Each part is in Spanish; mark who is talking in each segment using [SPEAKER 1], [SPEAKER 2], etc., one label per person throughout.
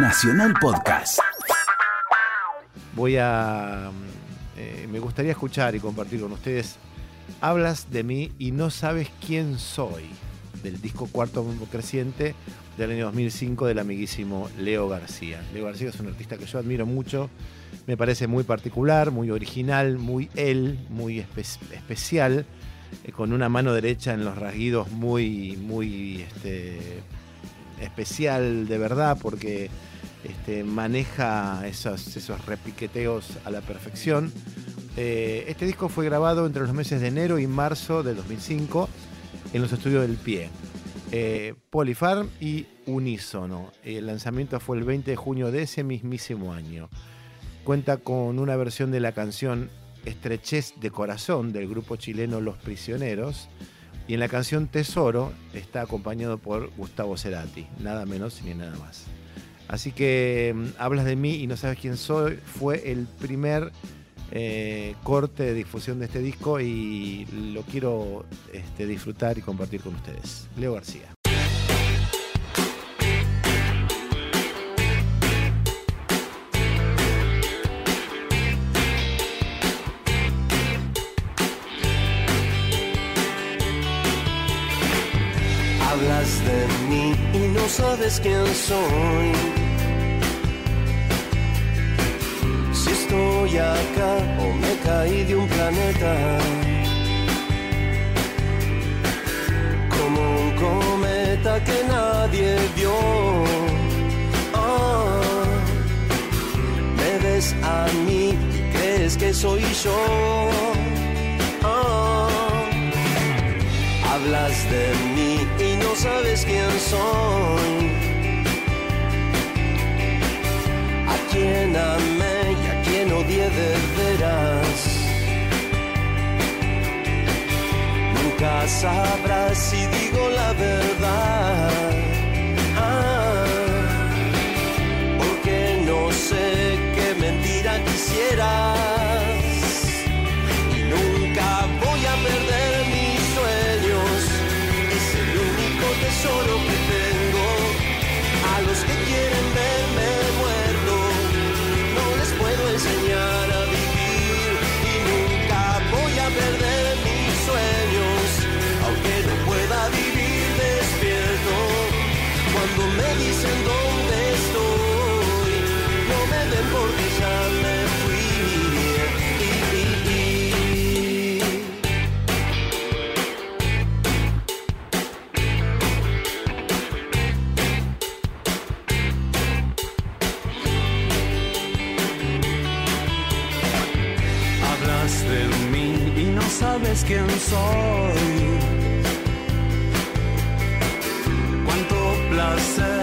[SPEAKER 1] Nacional Podcast.
[SPEAKER 2] Voy a. eh, me gustaría escuchar y compartir con ustedes. Hablas de mí y no sabes quién soy. Del disco Cuarto Bombo Creciente del año 2005 del amiguísimo Leo García. Leo García es un artista que yo admiro mucho. Me parece muy particular, muy original, muy él, muy espe- especial. eh, con una mano derecha en los rasguidos muy, muy este, especial de verdad, porque este, maneja esos, esos repiqueteos a la perfección. Eh, este disco fue grabado entre los meses de enero y marzo del 2005 en los estudios del Pie. Eh, Polyfarm y Unísono. El lanzamiento fue el 20 de junio de ese mismísimo año. Cuenta con una versión de la canción Estrechez de Corazón del grupo chileno Los Prisioneros. Y en la canción Tesoro está acompañado por Gustavo Cerati, nada menos ni nada más. Así que mm, hablas de mí y no sabes quién soy. Fue el primer eh, corte de difusión de este disco y lo quiero este, disfrutar y compartir con ustedes. Leo García.
[SPEAKER 3] De mí y no sabes quién soy. Si estoy acá o me caí de un planeta. Como un cometa que nadie vio. Ah, me ves a mí y crees que soy yo. De mí y no sabes quién soy. A quien amé y a quien odié de veras. Nunca sabrás si digo la verdad. Dicen dónde estoy, no me ven porque ya me. Hablas de mí y no sabes quién soy. Cuánto placer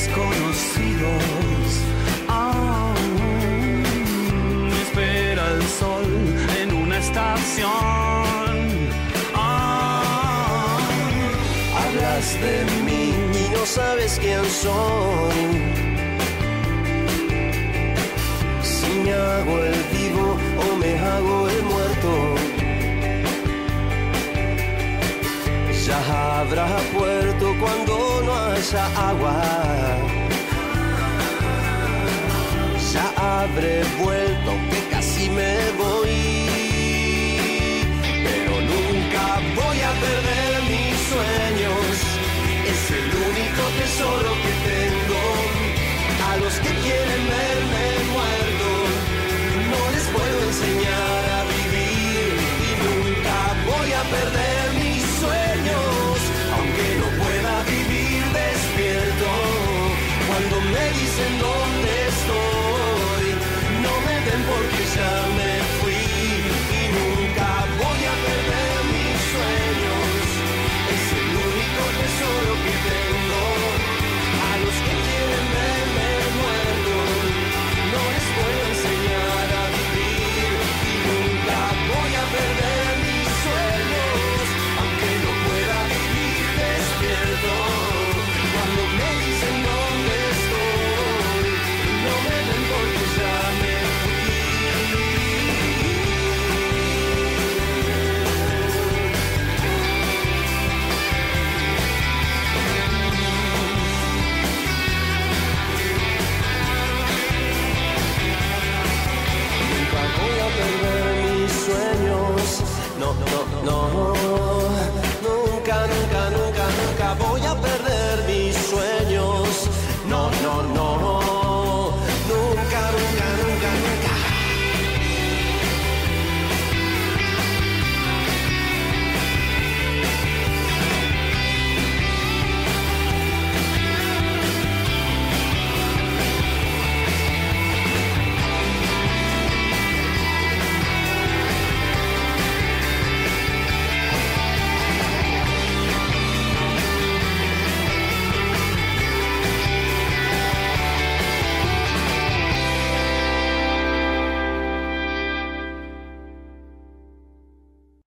[SPEAKER 3] desconocidos. Me espera el sol en una estación. Ah, hablas de mí y no sabes quién soy. Si me hago el vivo o me hago el muerto. Ya habrá puerto cuando haya agua. Ya habré vuelto no